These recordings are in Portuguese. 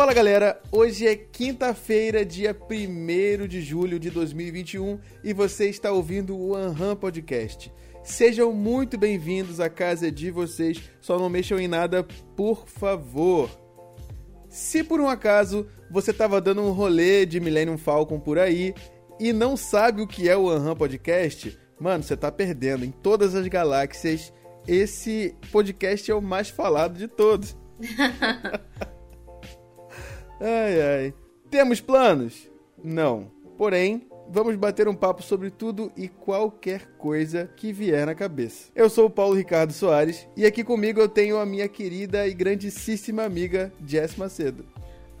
Fala galera, hoje é quinta-feira, dia 1 de julho de 2021 e você está ouvindo o Anham Podcast. Sejam muito bem-vindos à casa de vocês, só não mexam em nada, por favor. Se por um acaso você estava dando um rolê de Millennium Falcon por aí e não sabe o que é o Anham Podcast, mano, você tá perdendo. Em todas as galáxias, esse podcast é o mais falado de todos. ai, ai. Temos planos? Não. Porém, vamos bater um papo sobre tudo e qualquer coisa que vier na cabeça. Eu sou o Paulo Ricardo Soares e aqui comigo eu tenho a minha querida e grandíssima amiga Jess Macedo.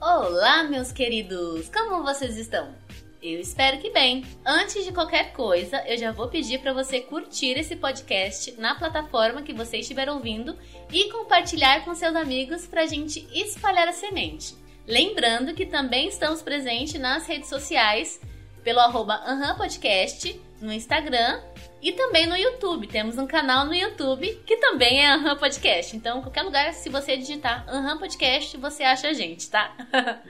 Olá, meus queridos! Como vocês estão? Eu espero que bem. Antes de qualquer coisa, eu já vou pedir para você curtir esse podcast na plataforma que você estiver ouvindo e compartilhar com seus amigos para a gente espalhar a semente. Lembrando que também estamos presentes nas redes sociais pelo arroba Podcast no Instagram e também no YouTube. Temos um canal no YouTube que também é Aham Podcast. Então, qualquer lugar, se você digitar Aham Podcast, você acha a gente, tá?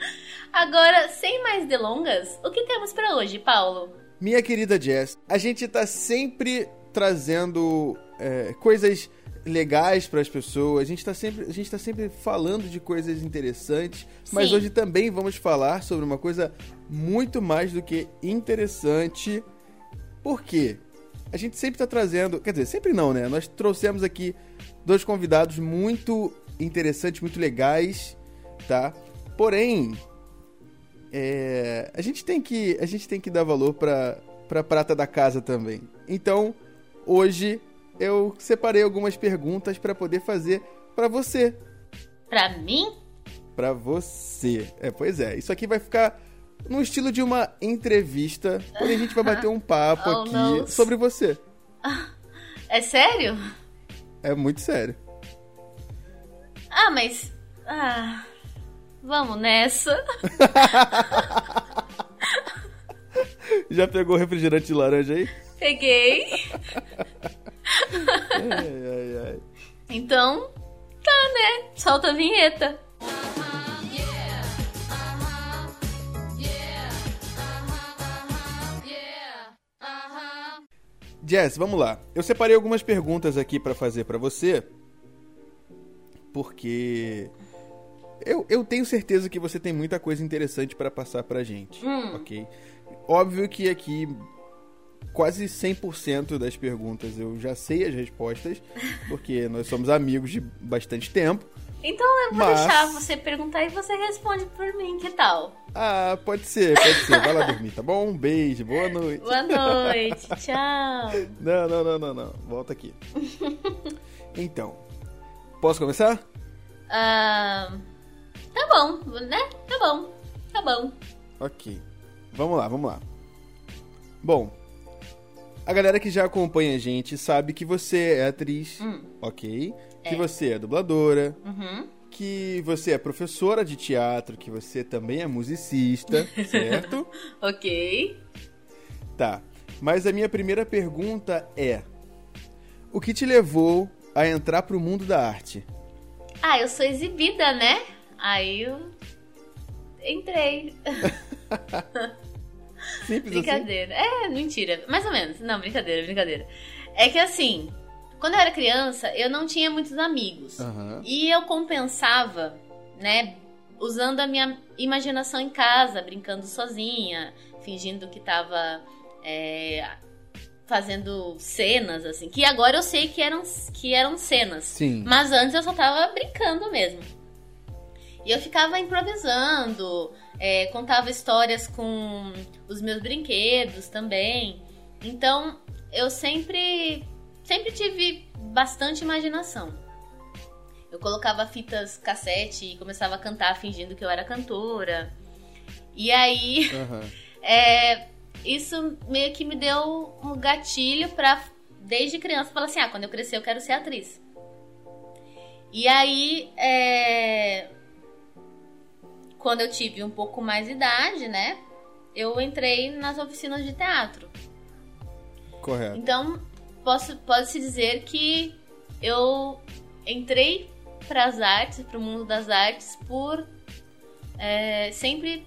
Agora, sem mais delongas, o que temos para hoje, Paulo? Minha querida Jess, a gente tá sempre trazendo é, coisas legais para as pessoas. A gente está sempre, a gente tá sempre falando de coisas interessantes, mas Sim. hoje também vamos falar sobre uma coisa muito mais do que interessante. Por quê? A gente sempre está trazendo, quer dizer, sempre não, né? Nós trouxemos aqui dois convidados muito interessantes, muito legais, tá? Porém, é, a gente tem que a gente tem que dar valor para para prata da casa também. Então, hoje eu separei algumas perguntas para poder fazer para você, Pra mim? Para você. É, pois é. Isso aqui vai ficar no estilo de uma entrevista, porém a gente vai bater um papo Oh, aqui não. sobre você. É sério? É muito sério. Ah, mas. Ah. Vamos nessa. Já pegou refrigerante de laranja aí? Peguei. Ai, ai, ai. Então, tá, né? Solta a vinheta. Jess, vamos lá. Eu separei algumas perguntas aqui pra fazer pra você, porque eu, eu tenho certeza que você tem muita coisa interessante pra passar pra gente, Hum. ok? Óbvio que aqui quase 100% das perguntas eu já sei as respostas, porque nós somos amigos de bastante tempo. Então eu vou Mas- deixar você perguntar e você responde por mim, que tal? Ah, pode ser, pode ser. Vai lá dormir, tá bom? Um beijo, boa noite. Boa noite, tchau. Não, não, não, não, não. Volta aqui. Então, posso começar? Ah, tá bom, né? Tá bom, tá bom. Ok. Vamos lá, vamos lá. Bom, a galera que já acompanha a gente sabe que você é atriz, Hum. ok? Que É. você é dubladora, Uhum. que você é professora de teatro, que você também é musicista, certo? Ok. Tá. Mas a minha primeira pergunta é: O que te levou a entrar pro mundo da arte? Ah, eu sou exibida, né? Aí eu entrei. Simples assim? Brincadeira. É, mentira. Mais ou menos. Não, brincadeira, brincadeira. É que assim, quando eu era criança, eu não tinha muitos amigos. Aham. E eu compensava, né, usando a minha imaginação em casa, brincando sozinha, fingindo que tava é, fazendo cenas, assim. Que agora eu sei que eram, que eram cenas. Sim. Mas antes eu só tava brincando mesmo. E eu ficava improvisando, é, contava histórias com os meus brinquedos também. Então eu sempre, sempre tive bastante imaginação. Eu colocava fitas cassete e começava a cantar fingindo que eu era cantora. E aí Aham. é, isso meio que me deu um gatilho pra, desde criança, falar assim: ah, quando eu crescer eu quero ser atriz. E aí, é, quando eu tive um pouco mais de idade, né, eu entrei nas oficinas de teatro. Correto. Então, posso, pode-se dizer que eu entrei para as artes, para o mundo das artes, por é, sempre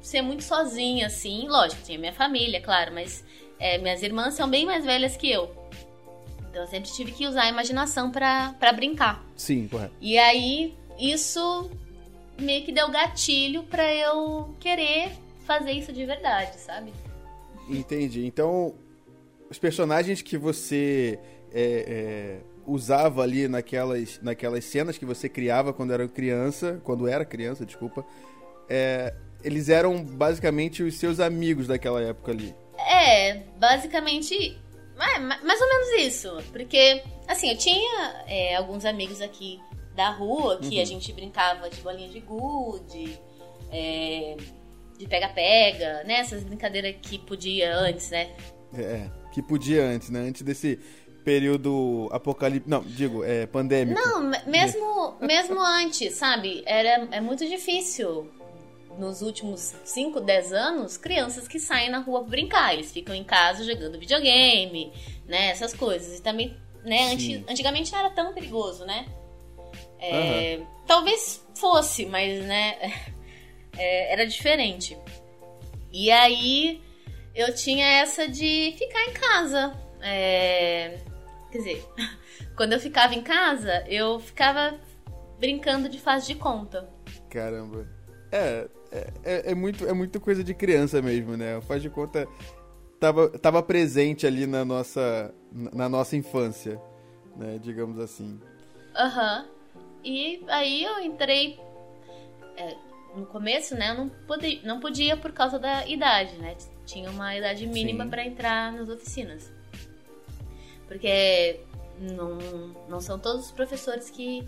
ser muito sozinha, assim. Lógico, tinha minha família, claro, mas é, minhas irmãs são bem mais velhas que eu. Então eu sempre tive que usar a imaginação para brincar. Sim, correto. E aí, isso meio que deu gatilho para eu querer fazer isso de verdade, sabe? Entendi. Então, os personagens que você é, é, usava ali naquelas, naquelas cenas que você criava quando era criança, quando era criança, desculpa, é, eles eram basicamente os seus amigos daquela época ali. É, basicamente, mais ou menos isso. Porque, assim, eu tinha é, alguns amigos aqui da rua que uhum. a gente brincava de bolinha de gude, é, de pega-pega, né? Essas brincadeiras que podia antes, né? É, que podia antes, né? Antes desse período apocalíptico. Não, digo, é pandêmico. Não, mesmo, mesmo antes, sabe? Era, é muito difícil. Nos últimos 5, 10 anos, crianças que saem na rua brincar. Eles ficam em casa jogando videogame, né? Essas coisas. E também, né? Anti, antigamente não era tão perigoso, né? É, uhum. Talvez fosse, mas, né? É, era diferente. E aí eu tinha essa de ficar em casa. É, Quer dizer, quando eu ficava em casa, eu ficava brincando de faz de conta. Caramba. É, é, é, é muito, é muito coisa de criança mesmo, né? O faz de conta tava, tava presente ali na nossa, na nossa infância, né? Digamos assim. Aham. Uhum. E aí eu entrei. É, no começo, né? Eu não podia, não podia por causa da idade, né? Tinha uma idade mínima para entrar nas oficinas. Porque não, não são todos os professores que,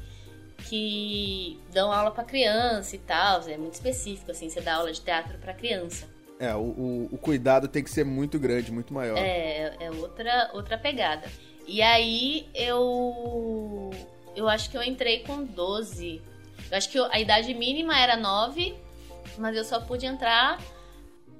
que dão aula para criança e tal. É muito específico, assim, você dá aula de teatro para criança. É, o, o, o, cuidado tem que ser muito grande, muito maior. É, é outra, outra pegada. E aí eu. Eu acho que eu entrei com 12. Eu acho que a idade mínima era 9, mas eu só pude entrar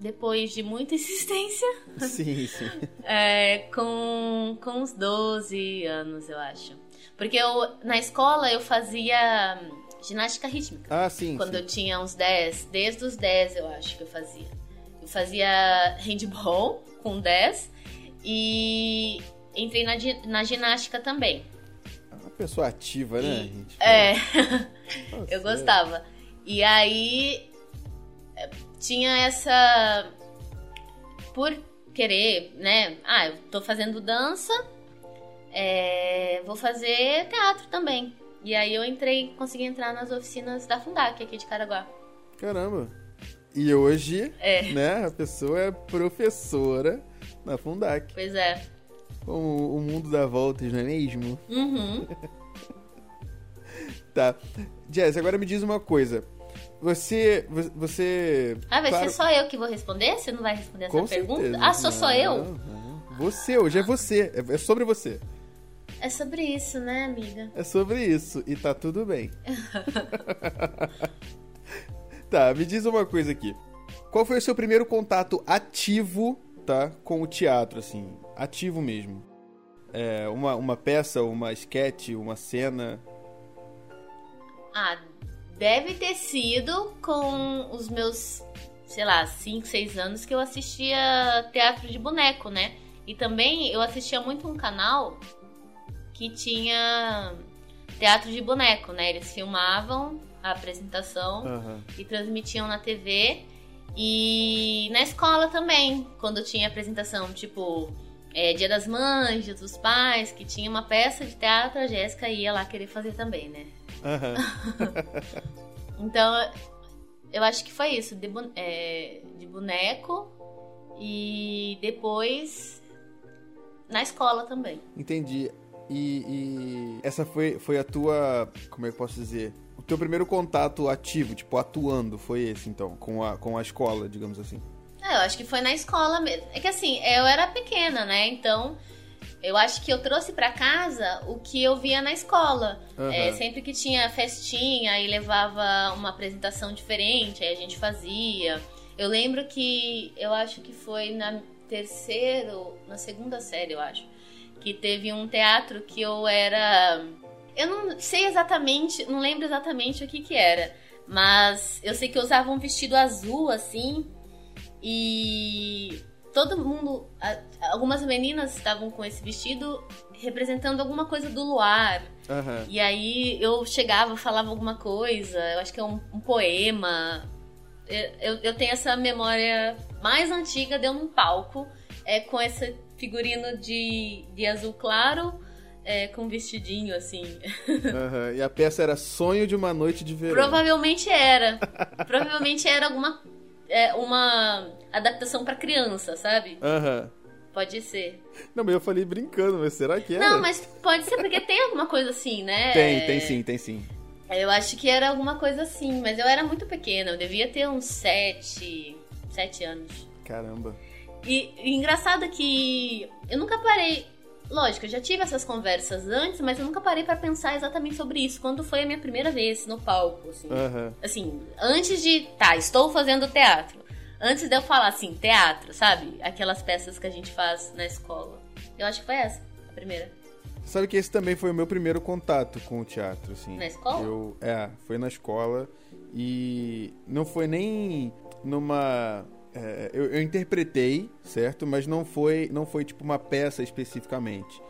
depois de muita insistência. Sim, sim. É, com, com uns 12 anos, eu acho. Porque eu, na escola eu fazia ginástica rítmica. Ah, sim. Quando sim. eu tinha uns 10, desde os 10 eu acho que eu fazia. Eu fazia handball com 10 e entrei na, na ginástica também. É pessoa ativa, né, e, gente? É. eu gostava. E aí tinha essa. Por querer, né? Ah, eu tô fazendo dança, é... vou fazer teatro também. E aí eu entrei, consegui entrar nas oficinas da Fundac aqui de Caraguá. Caramba! E hoje, é. né, a pessoa é professora na Fundac. Pois é. O, o mundo dá voltas, não é mesmo? Uhum. tá. Jess, agora me diz uma coisa. Você. Você. Ah, vai claro... ser só eu que vou responder? Você não vai responder essa Com pergunta? Certeza. Ah, sou só eu? Não. Você, hoje é você. É, é sobre você. É sobre isso, né, amiga? É sobre isso. E tá tudo bem. tá, me diz uma coisa aqui. Qual foi o seu primeiro contato ativo, tá? Com o teatro, assim? Ativo mesmo. É, uma, uma peça, uma sketch, uma cena? Ah, Deve ter sido com os meus, sei lá, 5, 6 anos que eu assistia teatro de boneco, né? E também eu assistia muito um canal que tinha teatro de boneco, né? Eles filmavam a apresentação uhum. e transmitiam na TV. E na escola também, quando tinha apresentação, tipo, é, Dia das Mães, Dia dos Pais, que tinha uma peça de teatro, a Jéssica ia lá querer fazer também, né? Uhum. então, eu acho que foi isso, de, é, de boneco e depois na escola também. Entendi. E, e, essa foi, foi a tua. Como é que eu posso dizer? O teu primeiro contato ativo, tipo, atuando, foi esse então, com a, com a escola, digamos assim. É, eu acho que foi na escola mesmo. É que assim, eu era pequena, né? Então eu acho que eu trouxe para casa o que eu via na escola. Uhum. É, sempre que tinha festinha e levava uma apresentação diferente, aí a gente fazia. Eu lembro que eu acho que foi na terceira, na segunda série, eu acho, que teve um teatro que eu era Eu não sei exatamente, não lembro exatamente o que que era. Mas eu sei que eu usava um vestido azul, assim. E todo mundo. Algumas meninas estavam com esse vestido representando alguma coisa do luar. Aham. E aí eu chegava, falava alguma coisa, eu acho que é um, um poema. Eu, eu, eu tenho essa memória mais antiga de eu num palco, é, com esse figurino de, de azul claro, é, com um vestidinho assim. aham. E a peça era Sonho de uma Noite de Verão. Provavelmente era. Provavelmente era alguma. é, uma adaptação pra criança, sabe? Aham. Pode ser. Não, mas eu falei brincando, mas será que era? Não, mas pode ser porque tem alguma coisa assim, né? Tem, tem sim, tem sim. Eu acho que era alguma coisa assim, mas eu era muito pequena, eu devia ter uns sete, sete anos. Caramba. E, e engraçado que eu nunca parei. Lógico, eu já tive essas conversas antes, mas eu nunca parei pra pensar exatamente sobre isso. Quando foi a minha primeira vez no palco, assim. Aham. Assim, antes de. Tá, estou fazendo teatro. Antes de eu falar assim, teatro, sabe? Aquelas peças que a gente faz na escola. Eu acho que foi essa, a primeira. Sabe que esse também foi o meu primeiro contato com o teatro, assim. Na escola? Eu, é, foi na escola e não foi nem numa é, eu, eu interpretei, certo? Mas não foi, não foi tipo uma peça especificamente.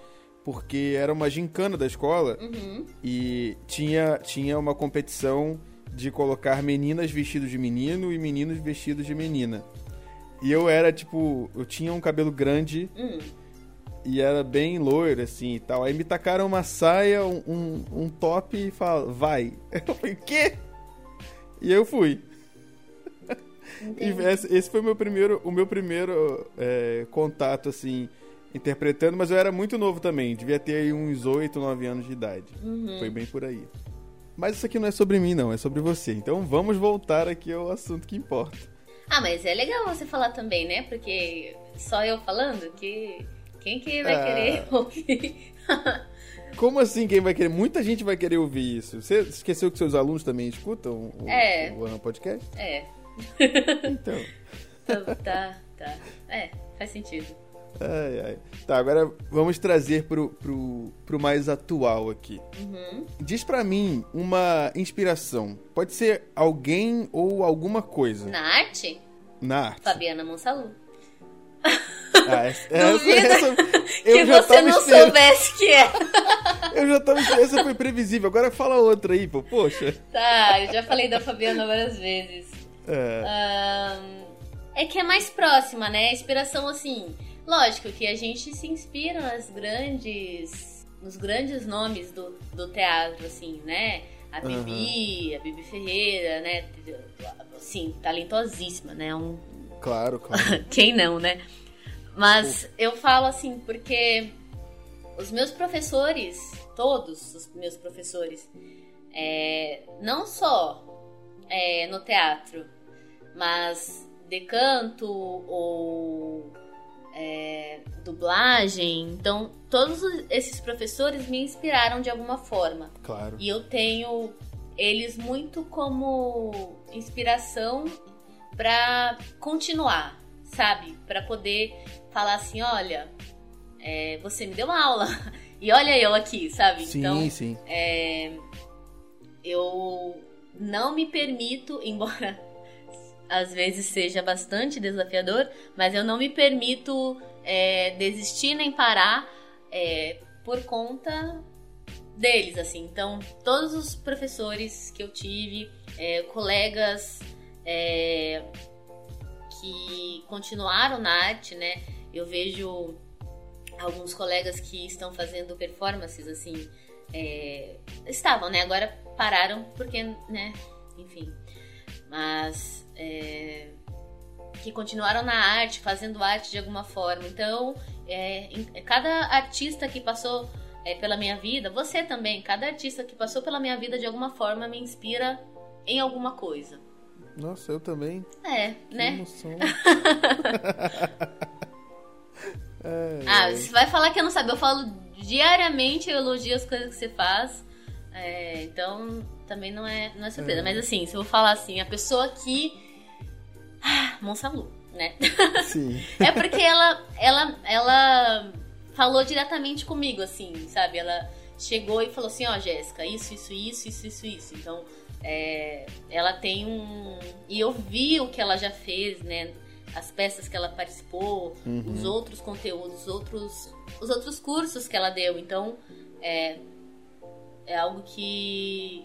Porque era uma gincana da escola Uhum. e tinha, tinha uma competição de colocar meninas vestidas de menino e meninos vestidos de menina. E eu era tipo, eu tinha um cabelo grande Hum. e era bem loiro, assim e tal. Aí me tacaram uma saia, um, um, top e falaram, vai. Eu falei, quê? E eu fui. Entendi. esse, esse foi o meu primeiro, o meu primeiro é, contato, assim, interpretando, mas eu era muito novo também, devia ter aí uns 8, 9 anos de idade. Uhum. Foi bem por aí. Mas isso aqui não é sobre mim, não, é sobre você. Então vamos voltar aqui ao assunto que importa. Ah, mas é legal você falar também, né? Porque só eu falando que. Quem que vai Ah. querer ouvir? Como assim quem vai querer? Muita gente vai querer ouvir isso. Você esqueceu que seus alunos também escutam o, É. o Ana Podcast? é. Então. Tá, tá, tá. É, faz sentido. Ai, ai. Tá, agora vamos trazer pro, pro, pro mais atual aqui. Uhum. Diz pra mim uma inspiração. Pode ser alguém ou alguma coisa Na arte, na arte. Fabiana Monsalu. Ah, essa, Duvido essa- que você não esperando. soubesse que é. Eu já tava esperando. Essa foi previsível. Agora fala outra aí, pô. Poxa. Tá, eu já falei da Fabiana várias vezes. É, é que é mais próxima, né? Inspiração assim. Lógico que a gente se inspira nas grandes. nos grandes nomes do, do teatro, assim, né? A Bibi, a Bibi Ferreira, né? Sim, talentosíssima, né? Um, claro, claro. quem não, né? Mas eu falo assim, porque os meus professores, todos os meus professores, é, não só é, no teatro, mas de canto ou é, dublagem, então todos os- esses professores me inspiraram de alguma forma. Claro. E eu tenho eles muito como inspiração pra continuar, sabe? Pra poder falar assim, olha, é, você me deu aula e olha eu aqui, sabe? Sim, Então, sim. é, eu não me permito, embora às vezes seja bastante desafiador, mas eu não me permito é, desistir nem parar é, por conta deles, assim. Então, todos os professores que eu tive, é, colegas é, que continuaram na arte, né? Eu vejo alguns colegas que estão fazendo performances assim é, estavam, né? Agora pararam porque, né? Enfim. Mas é, que continuaram na arte, fazendo arte de alguma forma. Então, é, em- cada artista que passou é, pela minha vida, você também, cada artista que passou pela minha vida de alguma forma me inspira em alguma coisa. Nossa, eu também. É, Que né? emoção. É, Ah, é. você vai falar que eu não sabe. Eu falo diariamente, eu elogio as coisas que você faz. É, então, também não é, não é surpresa. É. Mas assim, se eu vou falar assim, a pessoa que. Ah, Monsalu, né? Sim. É porque ela, ela, ela falou diretamente comigo, assim, sabe? Ela chegou e falou assim, ó, oh, Jéssica, isso, isso, isso, isso, isso, isso. Então, é, ela tem um. E eu vi o que ela já fez, né? As peças que ela participou, uhum. os outros conteúdos, os outros, os outros cursos que ela deu. Então, é, é algo que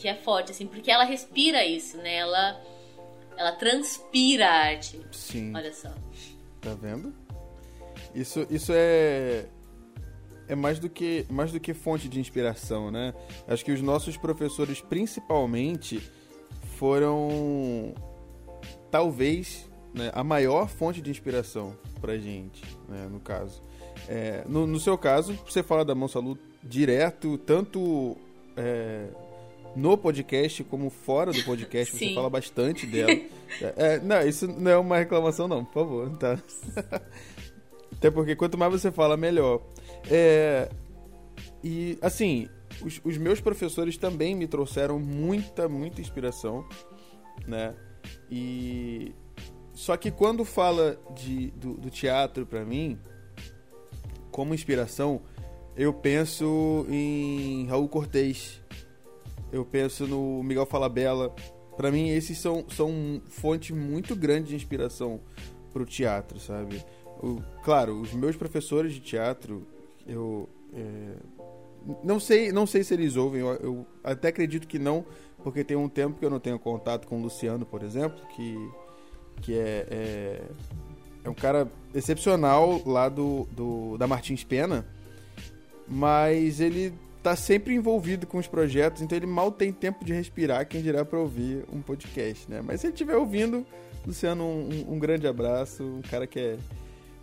que é forte, assim, porque ela respira isso, né? Ela, ela transpira a arte. Sim. Olha só. Tá vendo? Isso, isso é é mais do que mais do que fonte de inspiração, né? Acho que os nossos professores, principalmente, foram talvez né, a maior fonte de inspiração pra gente, né, no caso. É, no, no, seu caso, você fala da Monsalu direto, tanto é, no podcast como fora do podcast, você fala bastante dela. É, não, isso não é uma reclamação, não, por favor, tá? Até porque quanto mais você fala, melhor. É, e, assim, os, os, meus professores também me trouxeram muita, muita inspiração, né? E. Só que quando fala de, do, do teatro para mim, como inspiração, eu penso em Raul Cortez, eu penso no Miguel Falabella. Para mim, esses são, são fontes muito grandes de inspiração pro teatro, sabe? O, claro, os meus professores de teatro, eu é, não sei, não sei se eles ouvem. Eu, eu, até acredito que não, porque tem um tempo que eu não tenho contato com o Luciano, por exemplo, que que é, é, é um cara excepcional lá do, do da Martins Pena, mas ele tá sempre envolvido com os projetos, então ele mal tem tempo de respirar, quem dirá para ouvir um podcast, né? Mas se ele estiver ouvindo, Luciano, um, um, grande abraço, um cara que é...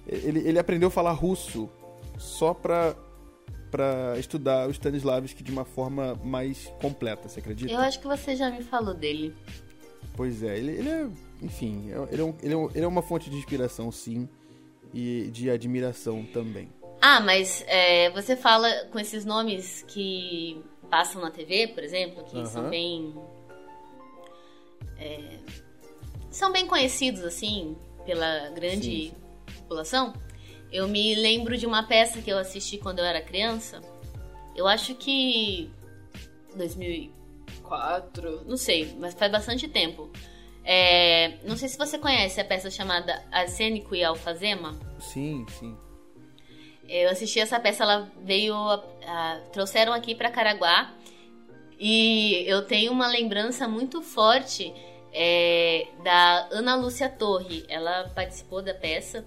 Ele, ele aprendeu a falar russo só pra, pra estudar o Stanislavski de uma forma mais completa, você acredita? Eu acho que você já me falou dele. Pois é, ele, ele é... Enfim, ele é, um, ele, é um, ele é uma fonte de inspiração, sim, e de admiração também. Ah, mas é, você fala com esses nomes que passam na TV, por exemplo, que uhum. são bem. É, são bem conhecidos, assim, pela grande sim. população. Eu me lembro de uma peça que eu assisti quando eu era criança. Eu acho que. 2004, não sei, mas faz bastante tempo. É, não sei se você conhece a peça chamada Arsênico e Alfazema. Sim, sim. Eu assisti essa peça, ela veio. trouxeram aqui para Caraguá. E eu tenho uma lembrança muito forte é, da Ana Lúcia Torre. Ela participou da peça,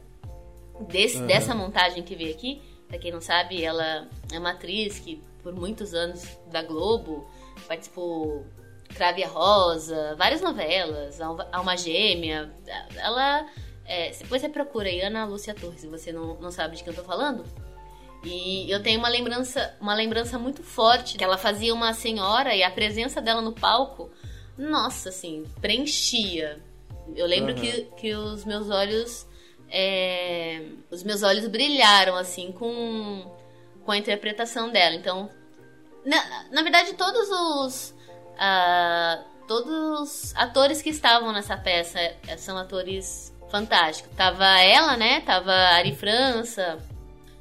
desse, uhum. dessa montagem que veio aqui. Pra quem não sabe, ela é uma atriz que por muitos anos da Globo participou Crave a Rosa, várias novelas, Alma Gêmea. Ela é, depois você procura aí Ana Lúcia Torres, se você não, não sabe de quem eu tô falando. E eu tenho uma lembrança, uma lembrança muito forte que ela fazia uma senhora e a presença dela no palco, nossa, assim, preenchia. Eu lembro uhum. que, que os meus olhos. É, os meus olhos brilharam, assim, com, com a interpretação dela. Então, na, na verdade, todos os. Uh, todos os atores que estavam nessa peça são atores fantástico. Tava ela, né? Tava Ari França,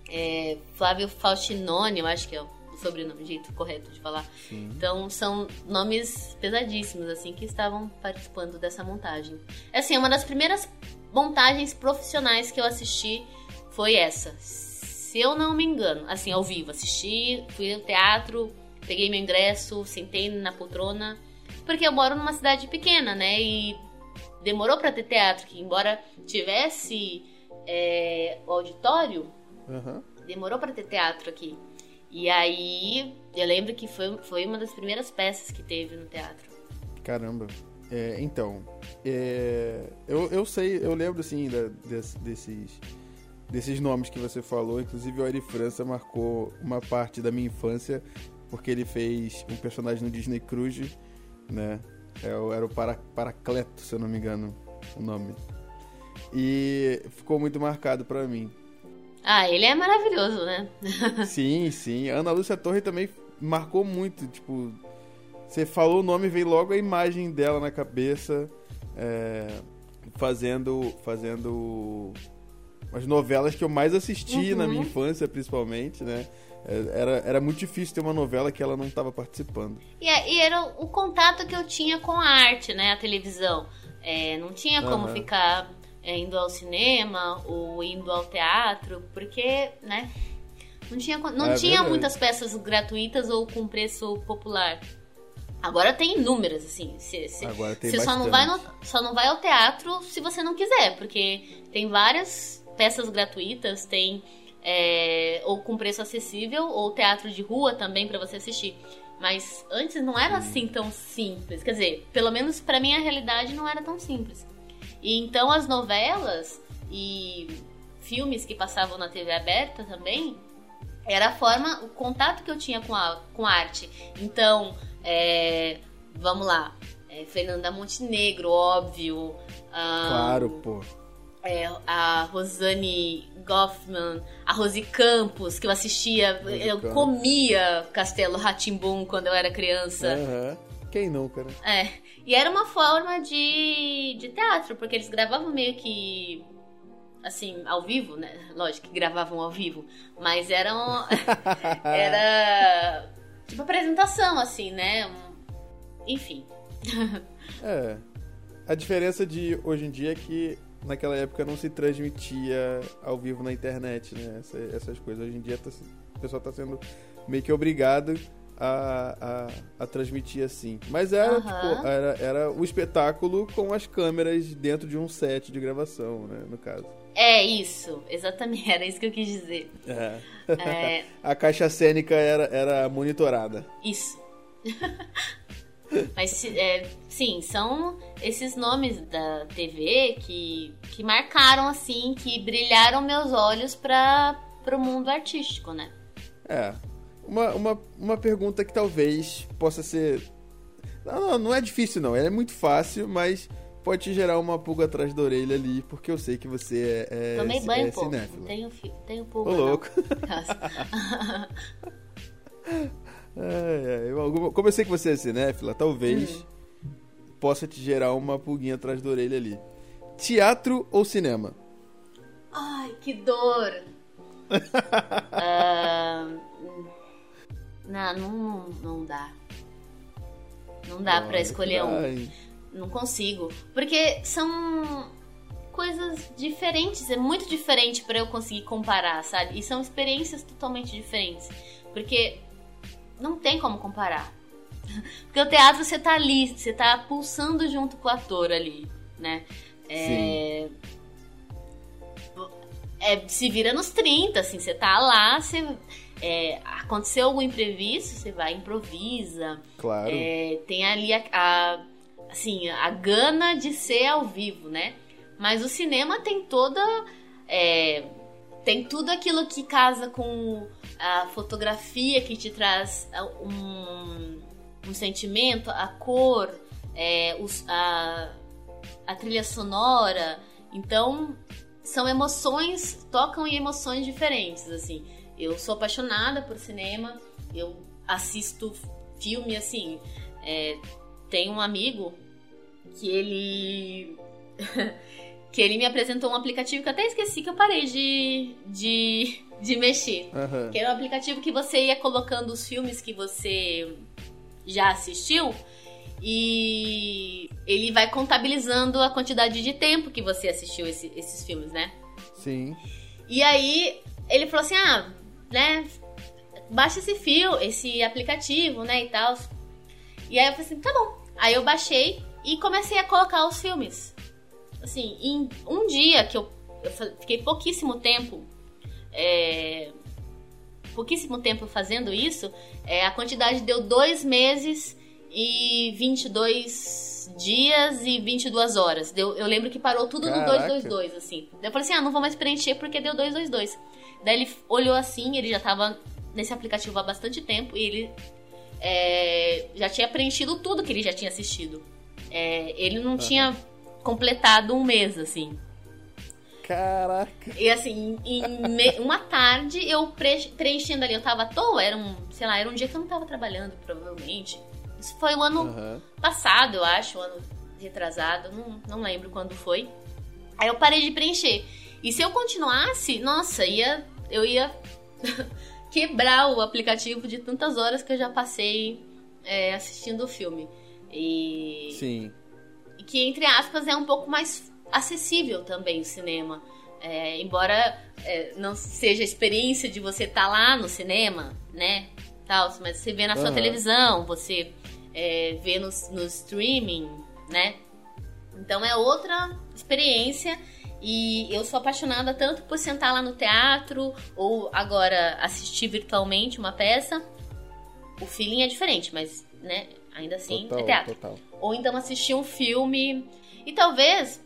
é, Flávio Faustinoni, eu acho que é o sobrenome, jeito correto de falar. Sim. Então são nomes pesadíssimos, assim, que estavam participando dessa montagem. Assim, uma das primeiras montagens profissionais que eu assisti foi essa. Se eu não me engano, assim, ao vivo, assisti, fui ao teatro, peguei meu ingresso, sentei na poltrona, porque eu moro numa cidade pequena, né? E demorou para ter teatro, que embora tivesse é, o auditório, uhum. demorou para ter teatro aqui. E aí eu lembro que foi, foi uma das primeiras peças que teve no teatro. Caramba. É, então, é, eu, eu sei, eu lembro assim da, des, desses, desses nomes que você falou. Inclusive o Ari França marcou uma parte da minha infância porque ele fez um personagem no Disney Cruise, né? É, era o para, Paracleto, se eu não me engano, o nome. E ficou muito marcado para mim. Ah, ele é maravilhoso, né? sim, sim. Ana Lúcia Torre também marcou muito. Tipo, você falou o nome, veio logo a imagem dela na cabeça, é, fazendo, fazendo as novelas que eu mais assisti uhum. na minha infância, principalmente, né? Era, era muito difícil ter uma novela que ela não estava participando. E, é, e, era o contato que eu tinha com a arte, né? A televisão. É, não tinha como uhum. ficar é, indo ao cinema ou indo ao teatro, porque, né? Não tinha, não é tinha muitas peças gratuitas ou com preço popular. Agora tem inúmeras, assim. Você só não, vai no, só não vai ao teatro se você não quiser, porque tem várias peças gratuitas, tem é, ou com preço acessível, ou teatro de rua também para você assistir. Mas antes não era assim tão simples. Quer dizer, pelo menos para mim a realidade não era tão simples. E então as novelas e filmes que passavam na TV aberta também era a forma, o contato que eu tinha com a, com a arte. Então, é, vamos lá, é, Fernanda Montenegro, óbvio. Um, claro, pô. É, a Rosane Goffman, a Rose Campos, que eu assistia, Rose eu Campos. comia Castelo Ratimbum quando eu era criança. Uhum. Quem nunca, né? É. E era uma forma de, de teatro, porque eles gravavam meio que assim, ao vivo, né? Lógico que gravavam ao vivo, mas eram era tipo apresentação assim, né? Enfim. é. A diferença de hoje em dia é que naquela época não se transmitia ao vivo na internet, né? Essas, essas coisas. Hoje em dia tá, o pessoal tá sendo meio que obrigado a, a, a transmitir assim. Mas era, uhum. tipo, era, era o espetáculo com as câmeras dentro de um set de gravação, né? No caso. É isso, exatamente, era isso que eu quis dizer. É. É... a caixa cênica era, era monitorada. Isso. Mas, é, sim, são esses nomes da TV que, que marcaram, assim, que brilharam meus olhos para o mundo artístico, né? É. Uma, uma, uma pergunta que talvez possa ser. Não, não é difícil, não. Ela é muito fácil, mas pode te gerar uma pulga atrás da orelha ali, porque eu sei que você é, é Tomei banho, é pô. Tenho, tenho pulga. Ô, louco. É, eu, como eu sei que você é cinéfila, talvez hum. possa te gerar uma pulguinha atrás da orelha ali. Teatro ou cinema? Ai, que dor! uh, não, não, não dá. Não dá para escolher um. Não consigo. Porque são coisas diferentes. É muito diferente para eu conseguir comparar, sabe? E são experiências totalmente diferentes. Porque não tem como comparar. Porque o teatro você tá ali, você tá pulsando junto com o ator ali, né? É... é se vira nos 30, assim, você tá lá, você. É, aconteceu algum imprevisto, você vai improvisa. Claro. É, tem ali a, a, assim, a gana de ser ao vivo, né? Mas o cinema tem toda. É, tem tudo aquilo que casa com a fotografia que te traz ah, um, um sentimento, a cor, é, os, a, a trilha sonora. Então, são emoções, tocam em emoções diferentes, assim. Eu sou apaixonada por cinema, eu assisto filme, assim. É, tem um amigo que ele. que ele me apresentou um aplicativo que eu até esqueci que eu parei de, de de mexer. Uhum. Que era um aplicativo que você ia colocando os filmes que você já assistiu e ele vai contabilizando a quantidade de tempo que você assistiu esse, esses filmes, né? Sim. E aí ele falou assim: ah, né? Baixa esse fio, esse aplicativo, né? E tal. E aí eu falei assim: tá bom. Aí eu baixei e comecei a colocar os filmes. Assim, em um dia que eu, eu fiquei pouquíssimo tempo é, pouquíssimo tempo fazendo isso, é, a quantidade deu dois meses e 22 dias e 22 horas. Deu, eu lembro que parou tudo Caraca. no 222, assim. Daí eu falei assim, ah, não vou mais preencher porque deu 222. Daí ele olhou assim, ele já tava nesse aplicativo há bastante tempo e ele é, já tinha preenchido tudo que ele já tinha assistido. É, ele não uhum. tinha completado um mês, assim. Caraca. E assim, em me... uma tarde eu pre... preenchendo ali, eu tava à toa, era um, sei lá, era um dia que eu não tava trabalhando, provavelmente. Isso foi o ano uhum. passado, eu acho, o ano retrasado, não, não lembro quando foi. Aí eu parei de preencher. E se eu continuasse, nossa, ia eu ia quebrar o aplicativo de tantas horas que eu já passei é, assistindo o filme. E. Sim. E que, entre aspas, é um pouco mais acessível também o cinema. É, embora é, não seja a experiência de você estar tá lá no cinema, né? Tal, mas você vê na sua uhum. televisão, você é, vê no, no streaming, né? Então é outra experiência e eu sou apaixonada tanto por sentar lá no teatro ou agora assistir virtualmente uma peça. O feeling é diferente, mas, né, ainda assim total, é teatro. Total. Ou então assistir um filme. E talvez,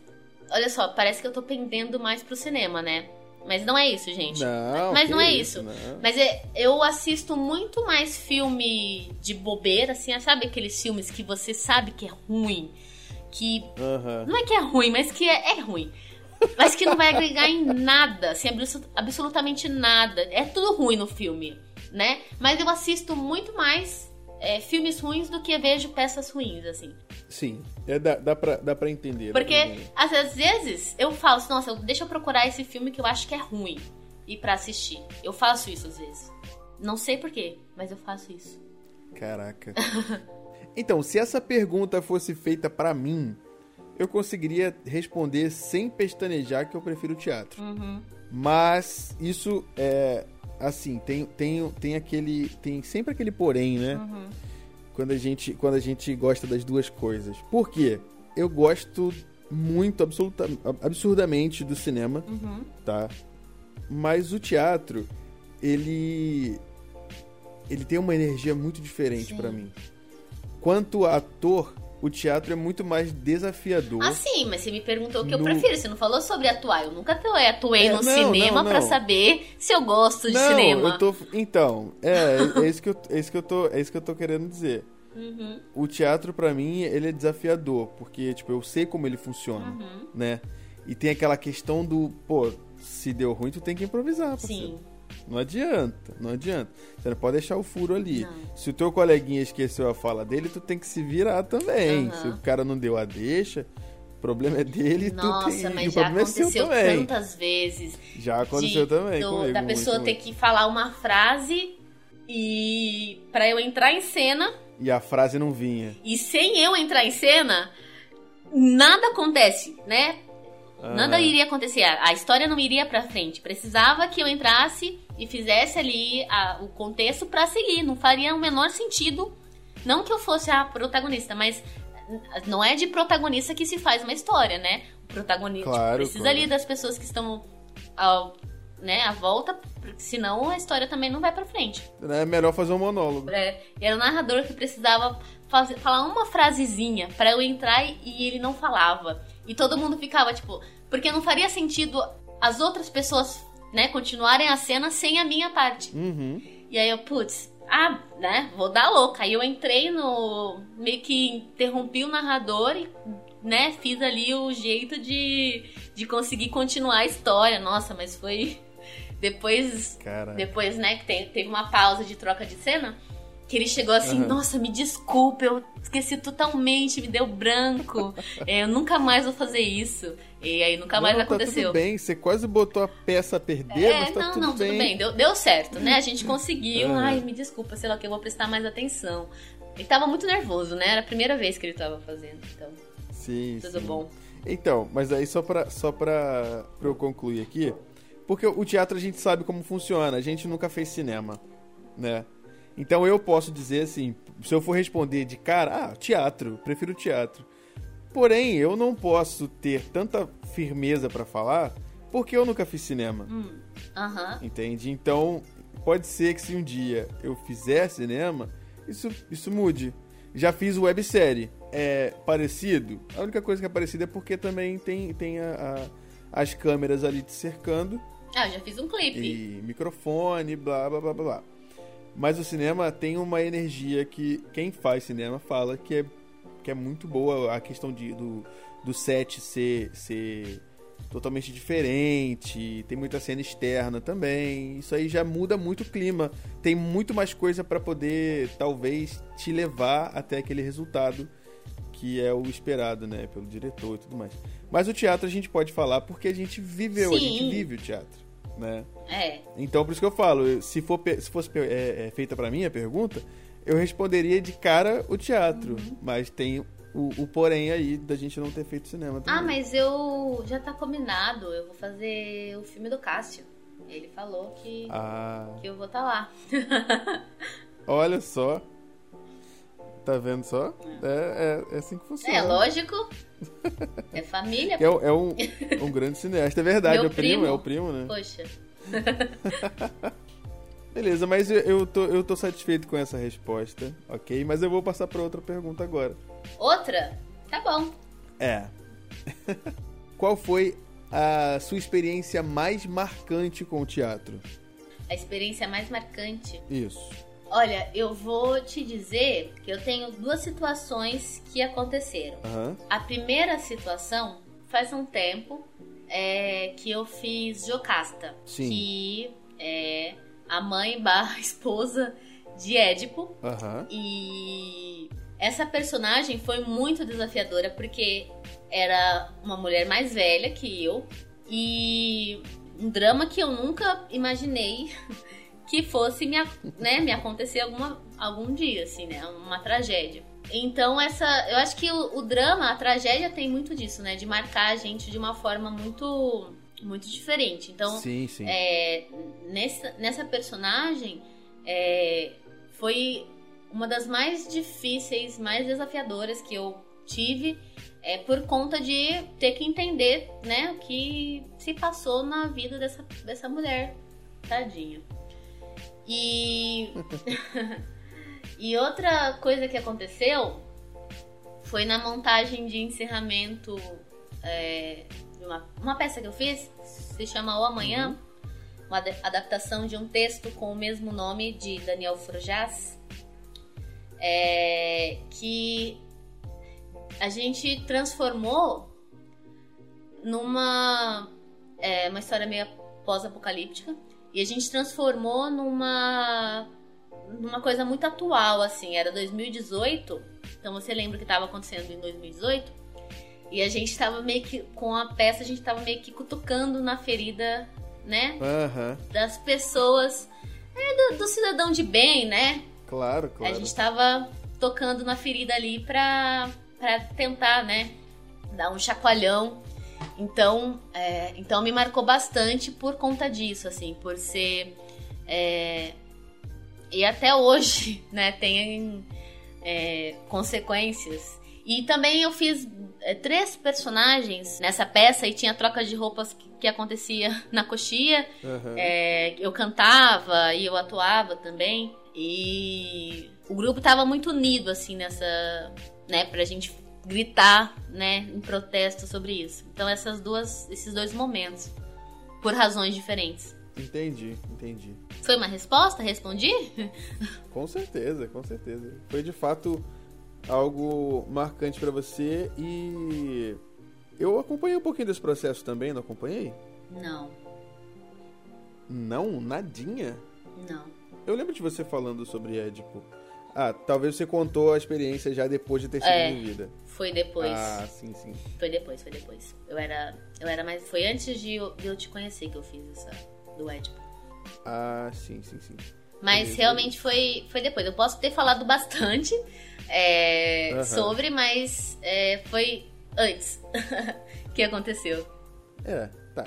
olha só, parece que eu tô pendendo mais pro cinema, né? Mas não é isso, gente. Não, mas não é isso. isso. Não. Mas é, eu assisto muito mais filme de bobeira, assim, sabe aqueles filmes que você sabe que é ruim, que uhum. não é que é ruim, mas que é, é ruim. Mas que não vai agregar em nada, assim, absolutamente nada. É tudo ruim no filme, né? Mas eu assisto muito mais é, filmes ruins do que vejo peças ruins, assim. Sim, é, dá, dá, pra, dá pra entender. Porque, às, às vezes, eu falo assim, nossa, deixa eu procurar esse filme que eu acho que é ruim e para assistir. Eu faço isso às vezes. Não sei porquê, mas eu faço isso. Caraca. então, se essa pergunta fosse feita para mim, eu conseguiria responder sem pestanejar que eu prefiro teatro. Uhum. Mas isso é assim, tem, tem, tem aquele. Tem sempre aquele porém, né? Uhum. Quando, a gente, quando a gente gosta das duas coisas. Por quê? Eu gosto muito, absoluta, absurdamente do cinema, uhum. tá? Mas o teatro, ele. Ele tem uma energia muito diferente para mim. Quanto ator, o teatro é muito mais desafiador. Ah, sim, mas você me perguntou o que no... eu prefiro. Você não falou sobre atuar. Eu nunca atuei é, no não, cinema para saber se eu gosto de não, cinema. Eu tô... Então, é, é, isso que eu, é, isso que eu tô, é isso que eu tô querendo dizer. Uhum. O teatro, para mim, ele é desafiador. Porque, tipo, eu sei como ele funciona, uhum. né? E tem aquela questão do, pô, se deu ruim, tu tem que improvisar. Parceiro. Sim. Não adianta, não adianta. Você não pode deixar o furo ali. Não. Se o teu coleguinha esqueceu a fala dele, tu tem que se virar também. Uhum. Se o cara não deu a deixa, o problema é dele Nossa, tu tem. mas o já problema aconteceu é tantas vezes. Já aconteceu de, também. Do, comigo, da pessoa muito, ter muito. que falar uma frase e para eu entrar em cena. E a frase não vinha. E sem eu entrar em cena, nada acontece, né? Nada iria acontecer. A história não iria pra frente. Precisava que eu entrasse e fizesse ali a, o contexto para seguir. Não faria o menor sentido. Não que eu fosse a protagonista, mas não é de protagonista que se faz uma história, né? O protagonista claro, precisa claro. ali das pessoas que estão ao, né, à volta, senão a história também não vai para frente. É melhor fazer um monólogo. É, era o narrador que precisava fazer, falar uma frasezinha para eu entrar e ele não falava. E todo mundo ficava tipo, porque não faria sentido as outras pessoas né, continuarem a cena sem a minha parte. Uhum. E aí eu, putz, ah, né, vou dar louca. Aí eu entrei no. meio que interrompi o narrador e, né, fiz ali o jeito de, de conseguir continuar a história. Nossa, mas foi. Depois. Caraca. Depois, né, que tem, teve uma pausa de troca de cena. Que ele chegou assim, Uhum. nossa, me desculpa, eu esqueci totalmente, me deu branco. É, eu nunca mais vou fazer isso. E aí nunca mais não, aconteceu. Tá tudo bem, você quase botou a peça a perder, É, mas tá não, tudo não, bem. tudo bem. Deu, deu certo, né? A gente conseguiu. Uhum. Ai, me desculpa, sei lá, que eu vou prestar mais atenção. Ele tava muito nervoso, né? Era a primeira vez que ele tava fazendo, então, Sim, tudo sim. bom. Então, mas aí só pra, só pra, pra eu concluir aqui, porque o teatro a gente sabe como funciona, a gente nunca fez cinema, né? Então eu posso dizer assim, se eu for responder de cara, ah, teatro, prefiro teatro. Porém, eu não posso ter tanta firmeza pra falar, porque eu nunca fiz cinema, Hum, Aham. entende? Então, pode ser que se um dia eu fizer cinema, isso, isso mude. Já fiz websérie. É parecido? A única coisa que é parecida é porque também tem, tem a- a- as câmeras ali te cercando Ah, eu já fiz um clipe. e microfone, blá blá blá blá. Mas o cinema tem uma energia que quem faz cinema fala que é, que é muito boa a questão de, do, do set ser, ser totalmente diferente, tem muita cena externa também. Isso aí já muda muito o clima. Tem muito mais coisa para poder talvez te levar até aquele resultado que é o esperado, né, pelo diretor e tudo mais. Mas o teatro a gente pode falar porque a gente viveu, a Sim. gente vive o teatro. Né? É. Então, por isso que eu falo, se, for, se fosse é, é, feita para mim a pergunta, eu responderia de cara o teatro. Uhum. Mas tem o, o, porém aí da gente não ter feito cinema também. Ah, mas eu já tá combinado. Eu vou fazer o filme do Cássio. Ele falou que, ah. que eu vou estar tá lá. Olha só. Tá vendo só? É, é, é assim que funciona. É lógico. É família. É, é um, um grande cineasta, é verdade. Meu é o primo, primo, é o primo, né? Poxa. Beleza, mas eu, eu, tô, eu tô satisfeito com essa resposta, ok? Mas eu vou passar para outra pergunta agora. Outra? Tá bom. É. Qual foi a sua experiência mais marcante com o teatro? A experiência mais marcante? Isso. Olha, eu vou te dizer que eu tenho duas situações que aconteceram. Uhum. A primeira situação faz um tempo é, que eu fiz Jocasta, Sim. que é a mãe barra esposa de Édipo. Uhum. E essa personagem foi muito desafiadora porque era uma mulher mais velha que eu e um drama que eu nunca imaginei que fosse me, né, me acontecer alguma, algum dia, assim, né? Uma tragédia. Então, essa. Eu acho que o, o, drama, a tragédia tem muito disso, né? De marcar a gente de uma forma muito. Muito diferente. Então, sim, sim. É, nessa, nessa personagem, é, foi uma das mais difíceis, mais desafiadoras que eu tive é por conta de ter que entender, né, o que se passou na vida dessa, dessa mulher, tadinha. E. e outra coisa que aconteceu foi na montagem de encerramento é, de uma, uma peça que eu fiz, se chama O Amanhã, uhum. uma adaptação de um texto com o mesmo nome de Daniel Frojas, é, que a gente transformou numa é, uma história meio pós-apocalíptica e a gente transformou numa numa coisa muito atual, assim. Era 2018, então você lembra o que estava acontecendo em 2018? E a gente estava meio que, com a peça, a gente estava meio que cutucando na ferida, né? Uhum. Das pessoas, é, do, do, cidadão de bem, né? Claro, claro. A gente estava tocando na ferida ali pra, pra tentar, né? Dar um chacoalhão então, é, então me marcou bastante por conta disso, assim, por ser. É, e até hoje, né, tem é, consequências. E também eu fiz é, três personagens nessa peça e tinha troca de roupas que, que acontecia na coxia. Uhum. eu cantava e eu atuava também. E o grupo tava muito unido, assim, nessa. né, pra gente gritar, né, em protesto sobre isso. Então essas duas, esses dois momentos, por razões diferentes. Entendi, entendi. Foi uma resposta? Respondi? com certeza, com certeza. Foi de fato algo marcante para você e eu acompanhei um pouquinho desse processo também, não acompanhei? Não. Não, nadinha. Não. Eu lembro de você falando sobre Édipo. Ah, talvez você contou a experiência já depois de ter sido é, vivida. Foi depois. Ah, sim, sim. Foi depois, foi depois. Eu era, eu era mais. Foi antes de eu, de eu te conhecer que eu fiz essa do Edipo. Ah, sim, sim, sim. Mas realmente foi, foi depois. Eu posso ter falado bastante é, uhum. sobre, mas é, foi antes que aconteceu. É, tá.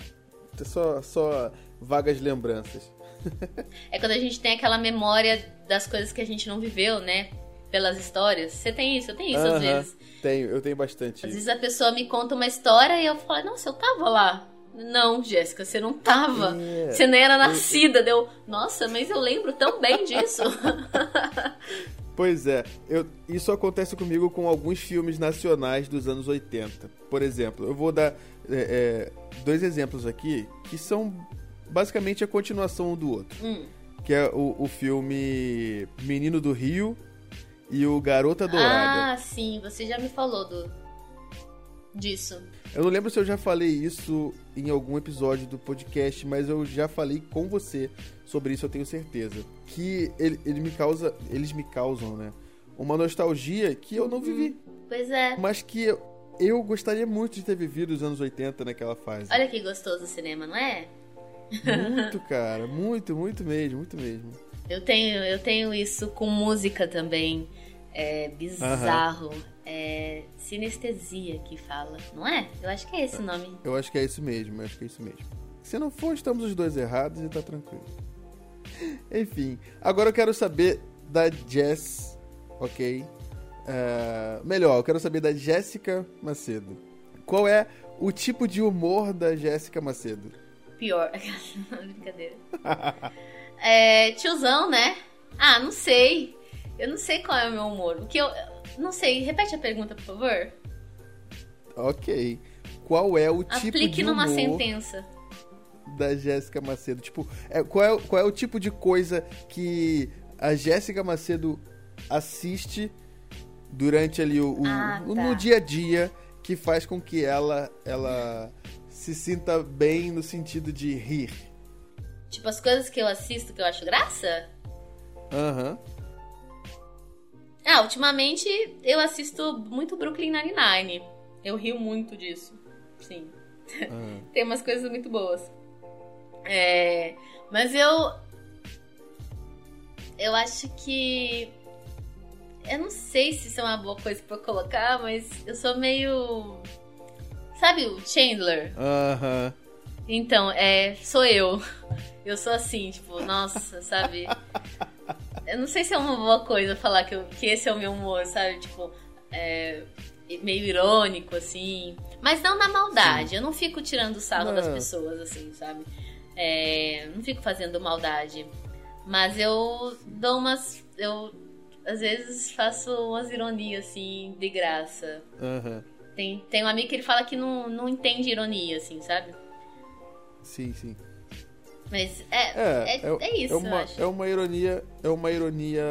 Só, só vagas lembranças. é quando a gente tem aquela memória das coisas que a gente não viveu, né? Pelas histórias. Você tem isso? Eu tenho isso uh -huh. às vezes. Tenho, eu tenho bastante. Às vezes a pessoa me conta uma história e eu falo, nossa, eu tava lá. Não, Jéssica, você não tava. Yeah. Você nem era nascida. Deu, nossa, mas eu lembro tão bem disso. Pois é, eu, isso acontece comigo com alguns filmes nacionais dos anos 80. Por exemplo, eu vou dar é, é, dois exemplos aqui que são basicamente a continuação um do outro. Hum que é o, o filme Menino do Rio e o Garota Dourada. Ah, sim, você já me falou do disso. Eu não lembro se eu já falei isso em algum episódio do podcast, mas eu já falei com você sobre isso, eu tenho certeza. Que ele, ele me causa, eles me causam, né? Uma nostalgia que eu não vivi. Pois é. Mas que eu, eu gostaria muito de ter vivido os anos 80 naquela fase. Olha que gostoso o cinema, não é? Muito, cara. Muito, muito mesmo, muito mesmo. Eu tenho, eu tenho isso com música também. É bizarro. É sinestesia que fala, não é? Eu acho que é esse o nome. Eu acho que é isso mesmo, eu acho que é isso mesmo. Se não for, estamos os dois errados e tá tranquilo. Enfim, agora eu quero saber da Jess, ok? Uh, melhor, eu quero saber da Jéssica Macedo. Qual é o tipo de humor da Jéssica Macedo? Pior. Brincadeira. é, tiozão, né? Ah, não sei. Eu não sei qual é o meu humor. O que eu. Não sei. Repete a pergunta, por favor. Ok. Qual é o tipo Aplique de humor... numa sentença da Jéssica Macedo? Tipo, é, qual, é, qual é o tipo de coisa que a Jéssica Macedo assiste durante ali o, o ah, tá. no dia a dia que faz com que ela ela se sinta bem no sentido de rir. Tipo as coisas que eu assisto que eu acho graça? Aham. Uhum. Ah, ultimamente eu assisto muito Brooklyn Nine-Nine. Eu rio muito disso. Sim. Uhum. Tem umas coisas muito boas. É, mas eu. Eu acho que. Eu não sei se isso é uma boa coisa pra colocar, mas eu sou meio. Sabe o Chandler? Aham. Uhum. Então, é. Sou eu. Eu sou assim, tipo, nossa, sabe? Eu não sei se é uma boa coisa falar que, eu, que esse é o meu humor, sabe? Tipo, é, meio irônico, assim. Mas não na maldade. Sim. Eu não fico tirando sarro não. das pessoas, assim, sabe? É, não fico fazendo maldade. Mas eu dou umas. Eu às vezes faço umas ironias assim, de graça. Uhum. Tem, tem um amigo que ele fala que não, não entende ironia, assim, sabe? Sim, sim. Mas é, é, é, é, é isso, é uma, É uma ironia, é uma ironia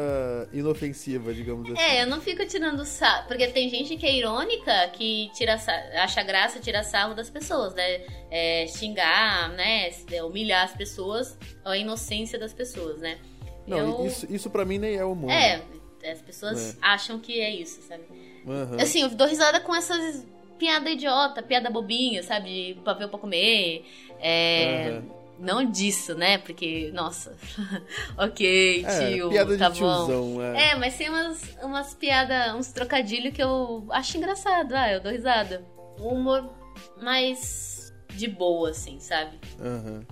inofensiva, digamos assim. É, eu não fico tirando sarro, porque tem gente que é irônica, que tira acha graça, tira sarro das pessoas, né? É, xingar, né? Humilhar as pessoas, a inocência das pessoas, né? Não, eu... isso, isso pra mim nem é humor. É, as pessoas é. acham que é isso, sabe? Uhum. Assim, eu dou risada com essas piada idiota, piada bobinha, sabe? Papel pra comer. É... Uhum não disso, né? Porque, nossa, ok, é, tio, piada tá de bom. Tiozão, é. é, mas tem umas, umas piadas, uns trocadilhos que eu acho engraçado. Ah, eu dou risada. Um humor mais de boa, assim, sabe? Uhum.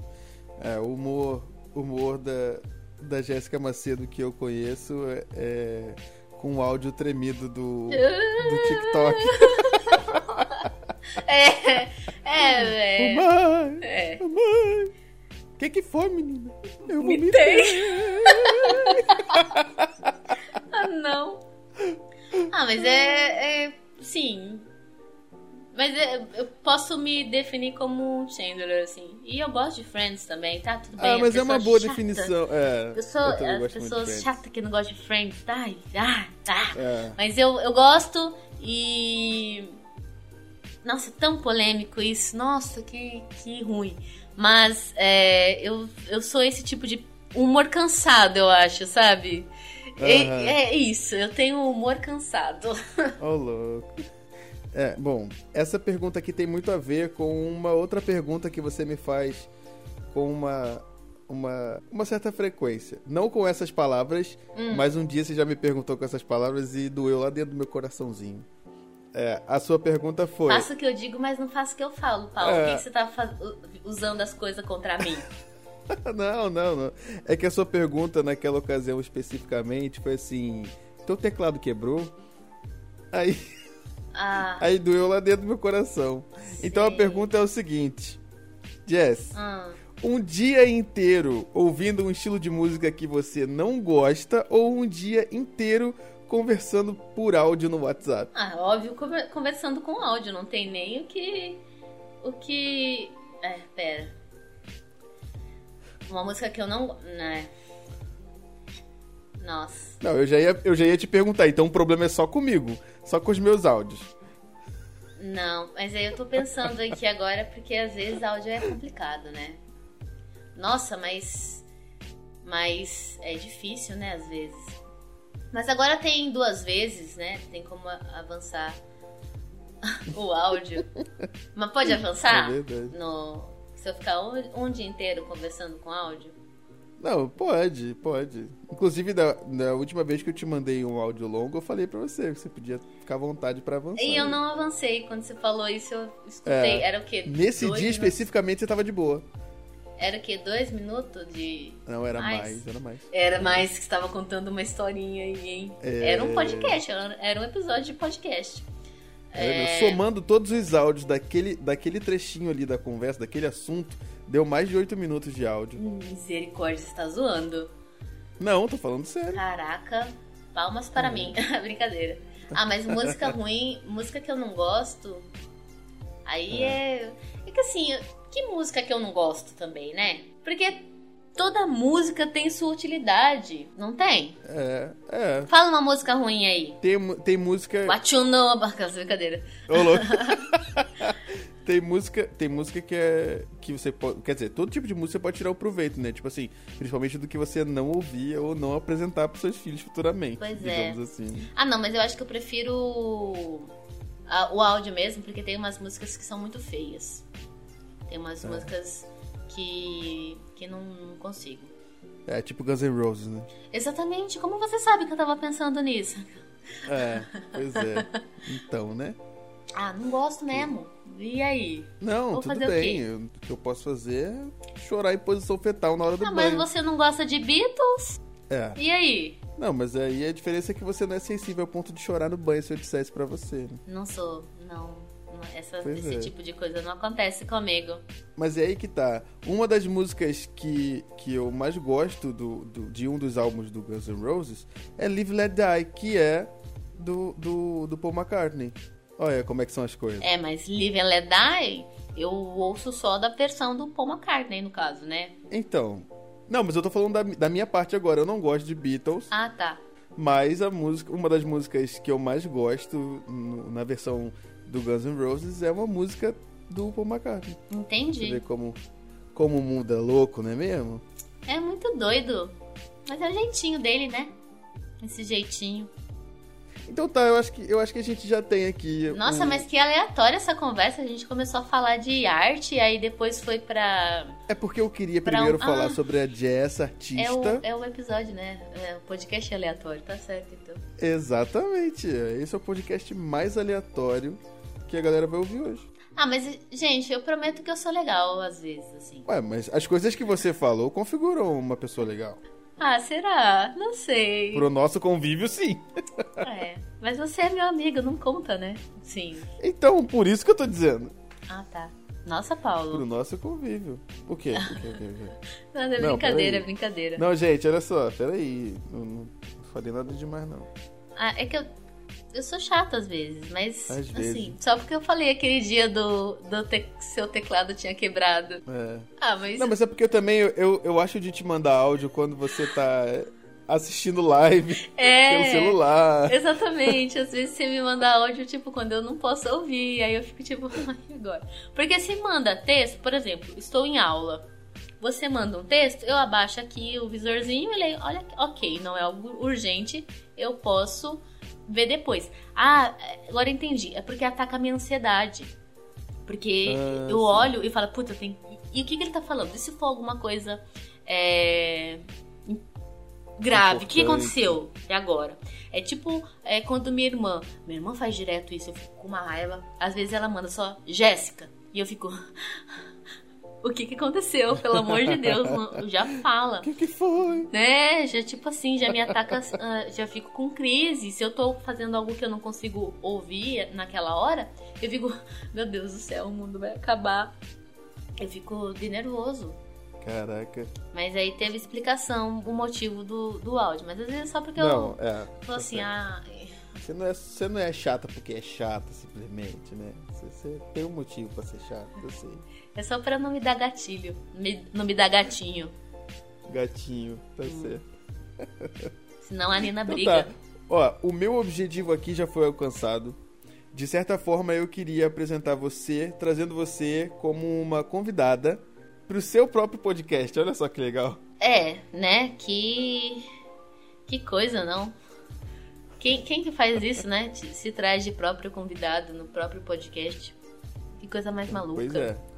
É, o humor, humor da, da Jéssica Macedo que eu conheço é, é com o áudio tremido do, do TikTok. é, é, é. Mãe, é. Mãe. O que, que foi, menina? Eu vomitei. ah, não. Ah, mas é. é sim. Mas é, eu posso me definir como um Chandler, assim. E eu gosto de Friends também, tá? Tudo bem. Ah, mas é uma boa chata. definição. É, eu sou eu as pessoas chatas que não gostam de Friends. Tá, ah, tá. É. Mas eu, eu gosto e. Nossa, tão polêmico isso. Nossa, que, que ruim. Mas é, eu, eu sou esse tipo de humor cansado, eu acho, sabe? Uhum. É, é, isso, eu tenho humor cansado. Ô, oh, louco. É, bom, essa pergunta aqui tem muito a ver com uma outra pergunta que você me faz com uma, uma, uma certa frequência. Não com essas palavras, hum. mas um dia você já me perguntou com essas palavras e doeu lá dentro do meu coraçãozinho. É, a sua pergunta foi. Faço o que eu digo, mas não faço o que eu falo, Paulo. É... Por que você tá usando as coisas contra mim? não, não, não. É que a sua pergunta naquela ocasião especificamente foi assim: teu teclado quebrou? Aí. Ah. Aí doeu lá dentro do meu coração. Então a pergunta é o seguinte: Jess. Hum. Um dia inteiro ouvindo um estilo de música que você não gosta ou um dia inteiro conversando por áudio no WhatsApp. Ah, óbvio, conversando com áudio, não tem nem o que. O que. É, pera. Uma música que eu não. Né. Nossa. Não, eu já, ia, eu já ia te perguntar, então o problema é só comigo, só com os meus áudios. Não, mas aí eu tô pensando aqui agora, porque às vezes áudio é complicado, né? Nossa, mas. Mas é difícil, né, às vezes. Mas agora tem duas vezes, né? Tem como avançar o áudio. Mas pode avançar? É verdade. No Se eu ficar um, um dia inteiro conversando com áudio? Não, pode, pode. Inclusive, da, da, última vez que eu te mandei um áudio longo, eu falei pra você que você podia ficar à vontade pra avançar. E eu não avancei. Quando você falou isso, eu escutei. É, Era o quê? Nesse dia minutos? especificamente, você tava de boa. Era o quê? Dois minutos de. Não, era mais, mais era mais. Era mais que estava contando uma historinha aí, hein? É... Era um podcast, era um episódio de podcast. É... Somando todos os áudios daquele, daquele trechinho ali da conversa, daquele assunto, deu mais de oito minutos de áudio. Misericórdia, você tá zoando. Não, tô falando sério. Caraca, palmas para uhum. mim. Brincadeira. Ah, mas música ruim, música que eu não gosto, aí é. é... É que assim, que música que eu não gosto também, né? Porque toda música tem sua utilidade, não tem? É, é. Fala uma música ruim aí. Tem, tem música. Know about... brincadeira. Ô, louco. tem música, tem música que é que você pode, quer dizer, todo tipo de música você pode tirar o proveito, né? Tipo assim, principalmente do que você não ouvia ou não apresentar para seus filhos futuramente, pois é. assim. Ah, não, mas eu acho que eu prefiro o áudio mesmo, porque tem umas músicas que são muito feias. Tem umas é. músicas que que não, não consigo. É, tipo Guns N' Roses, né? Exatamente. Como você sabe que eu tava pensando nisso? É, pois é. Então, né? Ah, não gosto mesmo. E aí? Não, Vou tudo bem. O, que eu posso fazer é chorar em posição fetal na hora do ah, banho. Mas você não gosta de Beatles? É. E aí? Não, mas aí a diferença é que você não é sensível ao ponto de chorar no banho se eu dissesse pra você. Né? Não sou, não. Essa, esse é. tipo de coisa não acontece comigo. Mas é aí que tá. Uma das músicas que, que eu mais gosto do, do, de um dos álbuns do Guns N' Roses é Live Let Die, que é do, do, do Paul McCartney. Olha como é que são as coisas. É, mas Live and Let Die eu ouço só da versão do Paul McCartney, no caso, né? Então. Não, mas eu tô falando da, da minha parte agora. Eu não gosto de Beatles. Ah, tá. Mas a música, uma das músicas que eu mais gosto no, na versão do Guns N' Roses é uma música do Paul McCartney. Entendi. Você vê como, como o mundo é louco, não é mesmo? É muito doido. Mas é o jeitinho dele, né? Esse jeitinho. Então tá, eu acho que, eu acho que a gente já tem aqui. Nossa, um... mas que aleatória essa conversa. A gente começou a falar de arte, aí depois foi pra. É porque eu queria primeiro um... falar ah, sobre a Jess, artista. É o, é o episódio, né? É, o podcast aleatório, tá certo então. Exatamente. Esse é o podcast mais aleatório que a galera vai ouvir hoje. Ah, mas, gente, eu prometo que eu sou legal às vezes, assim. Ué, mas as coisas que você falou configuram uma pessoa legal. Ah, será? Não sei. Pro nosso convívio, sim. É. Mas você é meu amigo, não conta, né? Sim. Então, por isso que eu tô dizendo. Ah, tá. Nossa, Paulo. Pro nosso convívio. Por quê? Por quê? Por quê? não, é brincadeira, é brincadeira. Não, gente, olha só, peraí. Não, não falei nada demais, não. Ah, é que eu eu sou chata às vezes, mas às assim, vezes. só porque eu falei aquele dia do, do te, seu teclado tinha quebrado. É. Ah, mas. Não, mas é porque eu também eu, eu acho de te mandar áudio quando você tá assistindo live é, pelo celular. Exatamente. Às vezes você me manda áudio, tipo, quando eu não posso ouvir. Aí eu fico tipo, ai, agora? Porque se manda texto, por exemplo, estou em aula. Você manda um texto, eu abaixo aqui o visorzinho e leio, olha, ok, não é algo urgente, eu posso ver depois. Ah, agora entendi. É porque ataca a minha ansiedade. Porque ah, eu sim. olho e falo, puta, tem. E o que, que ele tá falando? E se for alguma coisa é... grave? O que aconteceu? E agora? É tipo é, quando minha irmã. Minha irmã faz direto isso, eu fico com uma raiva. Às vezes ela manda só Jéssica. E eu fico o que que aconteceu, pelo amor de Deus, já fala. O que que foi? Né, já tipo assim, já me ataca, uh, já fico com crise. Se eu tô fazendo algo que eu não consigo ouvir naquela hora, eu fico, meu Deus do céu, o mundo vai acabar. Eu fico de nervoso. Caraca. Mas aí teve explicação, o motivo do, do áudio. Mas às vezes é só porque não, eu é, falo assim, ah... Você não, é, você não é chata porque é chata, simplesmente, né? Você, você tem um motivo pra ser chata, eu sei. É só pra não me dar gatilho. Me, não me dar gatinho. Gatinho, tá hum. certo. Senão a Nina então briga. Tá. Ó, o meu objetivo aqui já foi alcançado. De certa forma, eu queria apresentar você, trazendo você como uma convidada pro seu próprio podcast. Olha só que legal. É, né? Que. Que coisa, não? Quem, quem que faz isso, né? Se traz de próprio convidado no próprio podcast. Que coisa mais maluca. Pois é.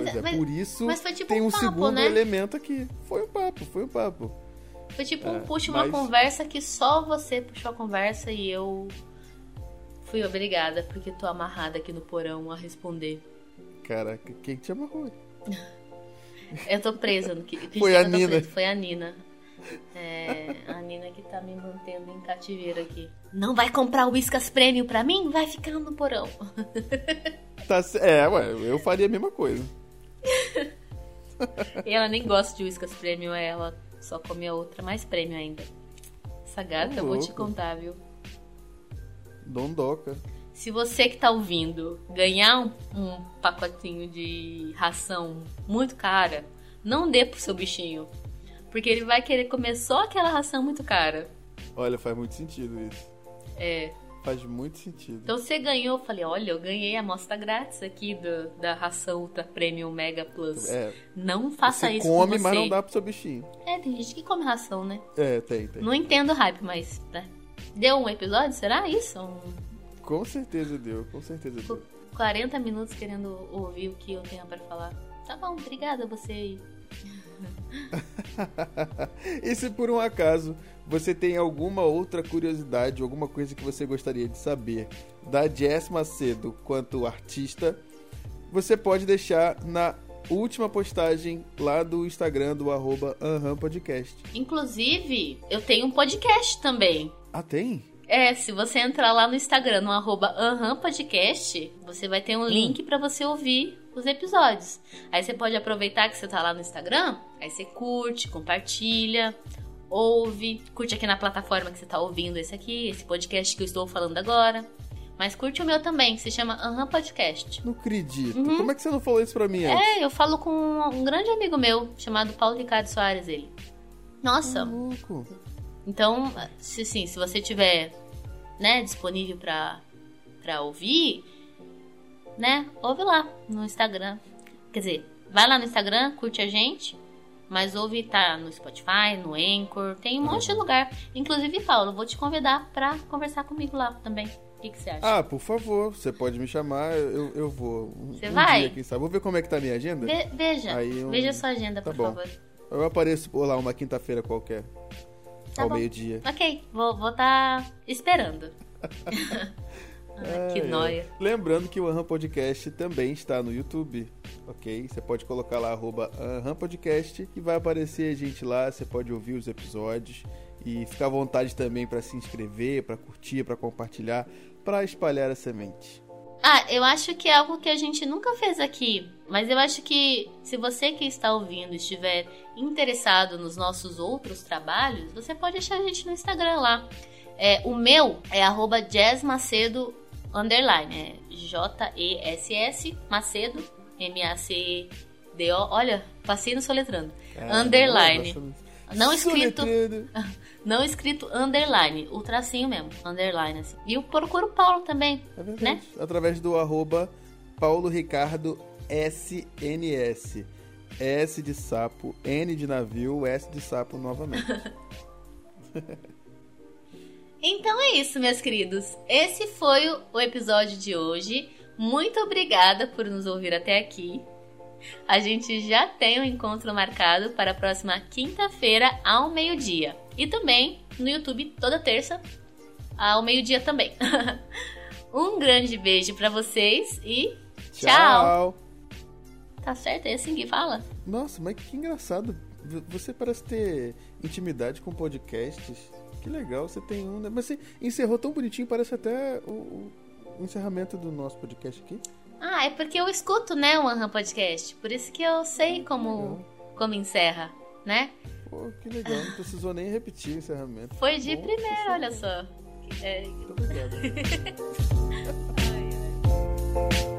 Mas é- mas- por isso mas foi tipo tem um um papo, segundo né? elemento aqui. Foi um papo, foi um papo. Foi tipo É, um puxa uma mas- conversa que só você puxou a conversa e eu fui obrigada, porque tô amarrada aqui no porão a responder. Caraca, quem te amarrou? Eu tô presa no que. Foi a Nina. presa? Foi a Nina. É, a Nina que tá me mantendo em cativeiro aqui. Não vai comprar o Whiskas Premium pra mim? Vai ficar no porão. Tá, é, ué, eu faria a mesma coisa. E ela nem gosta de Whiskas Premium, ela só come a outra mais premium ainda. Essa gata, eu vou te contar, viu? Dondoca. Se você que tá ouvindo ganhar um, um pacotinho de ração muito cara, não dê pro seu bichinho. Porque ele vai querer comer só aquela ração muito cara. Olha, faz muito sentido isso. É. Faz muito sentido. Então você ganhou, eu falei, olha, eu ganhei a amostra grátis aqui do, da ração Ultra Premium Mega Plus. É, Não faça você isso come, com você. mas não dá pro seu bichinho. É, tem gente que come ração, né? É, tem, tem. Não entendo hype, mas né? deu um episódio, será isso? Um Com certeza deu, com certeza deu. 40 minutos querendo ouvir o que eu tenho pra falar. Tá bom, obrigada você aí. e se por um acaso você tem alguma outra curiosidade, alguma coisa que você gostaria de saber da Jess Macedo quanto artista, você pode deixar na última postagem lá do Instagram do arroba Podcast. Inclusive, eu tenho um podcast também. Ah, tem? É, se você entrar lá no Instagram, no arroba Podcast, você vai ter um link pra você ouvir os episódios. Aí você pode aproveitar que você tá lá no Instagram, aí você curte, compartilha, ouve, curte aqui na plataforma que você tá ouvindo esse aqui, esse podcast que eu estou falando agora. Mas curte o meu também, que se chama Aham Podcast. Não acredito. Uhum. Como é que você não falou isso pra mim antes? É, eu falo com um grande amigo meu, chamado Paulo Ricardo Soares, ele. Nossa, Louco. então, se sim, se você tiver, né, disponível pra, pra ouvir, né, ouve lá no Instagram. Quer dizer, vai lá no Instagram, curte a gente, mas ouve, tá no Spotify, no Anchor, tem um monte de lugar. Inclusive, Paulo, vou te convidar pra conversar comigo lá também. O que, que você acha? Ah, por favor, você pode me chamar, eu, eu vou. Você um vai? dia, quem sabe. Vou ver como é que tá a minha agenda. Ve- veja, Aí um- veja sua agenda, Tá por bom. favor. Eu apareço por lá uma quinta-feira qualquer. Tá ao meio-dia. Ok, vou estar tá esperando. ah, que nóia. Lembrando que o Aham Podcast também está no YouTube, ok? Você pode colocar lá, arroba Aham Podcast, e vai aparecer a gente lá, você pode ouvir os episódios. E fica à vontade também para se inscrever, para curtir, para compartilhar, para espalhar a semente. Ah, eu acho que é algo que a gente nunca fez aqui. Mas eu acho que se você que está ouvindo estiver interessado nos nossos outros trabalhos, você pode achar a gente no Instagram lá. É, o meu é arroba jazzmacedo underline. É J-E-S-S Macedo, M-A-C-D-O. Olha, passei no soletrando. Underline. Não escrito, soletrando. não escrito underline, o tracinho mesmo, underline assim. E eu procuro o Paulo também, É verdade. né? Através do arroba Paulo Ricardo SNS. S de sapo, N de navio, S de sapo novamente. Então é isso, meus queridos. Esse foi o- episódio de hoje. Muito obrigada por nos ouvir até aqui. A gente já tem um encontro marcado para a próxima quinta-feira ao meio-dia. E também no YouTube toda terça ao meio-dia também. um grande beijo para vocês e Tchau. tá certo? É assim que fala? Nossa, mas que engraçado. Você parece ter intimidade com podcasts. Que legal, você tem um, né? Mas você encerrou tão bonitinho, parece até o, o encerramento do nosso podcast aqui. Ah, é porque eu escuto, né, o Anham Podcast. Por isso que eu sei como, Legal. como encerra, né? Pô, que legal, não precisou nem repetir o encerramento. Foi de Bom, primeira, olha só. É, Muito obrigado. ai.